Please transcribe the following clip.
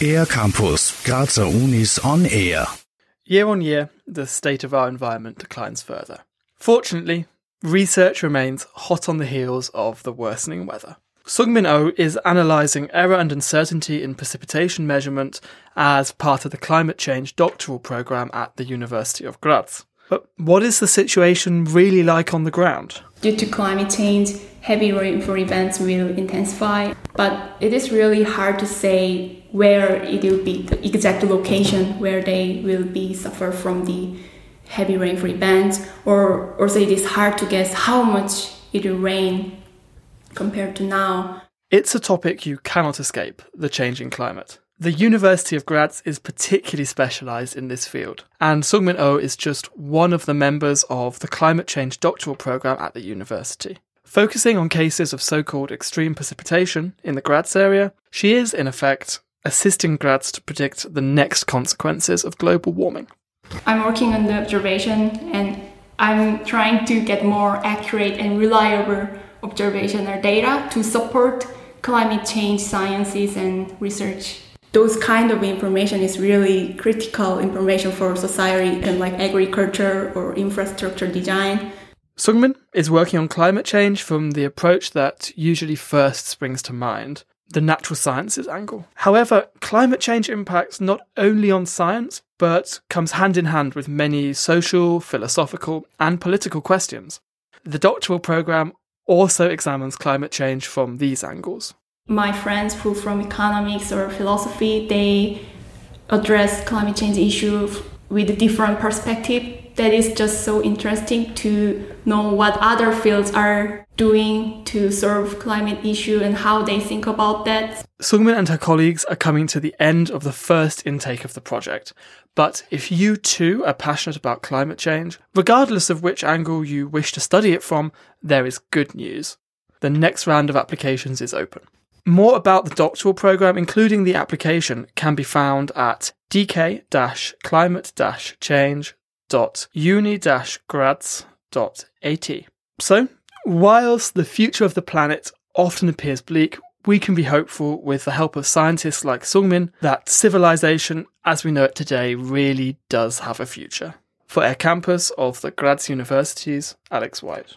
Air Campus, Grazer Unis on Air. Year on year, the state of our environment declines further. Fortunately, research remains hot on the heels of the worsening weather. Sungmin Oh is analysing error and uncertainty in precipitation measurement as part of the climate change doctoral programme at the University of Graz. But what is the situation really like on the ground? Due to climate change, heavy rainfall events will intensify, but it is really hard to say where it will be the exact location where they will be suffer from the heavy rainfall events, or also it is hard to guess how much it will rain compared to now. It's a topic you cannot escape the changing climate. The University of Graz is particularly specialised in this field, and Sungmin Oh is just one of the members of the climate change doctoral programme at the university. Focusing on cases of so called extreme precipitation in the Graz area, she is, in effect, assisting Graz to predict the next consequences of global warming. I'm working on the observation and I'm trying to get more accurate and reliable observational data to support climate change sciences and research those kind of information is really critical information for society and like agriculture or infrastructure design. Sungmin is working on climate change from the approach that usually first springs to mind, the natural sciences angle. However, climate change impacts not only on science, but comes hand in hand with many social, philosophical, and political questions. The doctoral program also examines climate change from these angles my friends who from economics or philosophy they address climate change issue with a different perspective that is just so interesting to know what other fields are doing to solve climate issue and how they think about that. Sungmin and her colleagues are coming to the end of the first intake of the project. But if you too are passionate about climate change, regardless of which angle you wish to study it from, there is good news. The next round of applications is open. More about the doctoral program, including the application, can be found at dk-climate-change.uni-graz.at. So, whilst the future of the planet often appears bleak, we can be hopeful with the help of scientists like Sungmin that civilization as we know it today really does have a future. For Air Campus of the Graz Universities, Alex White.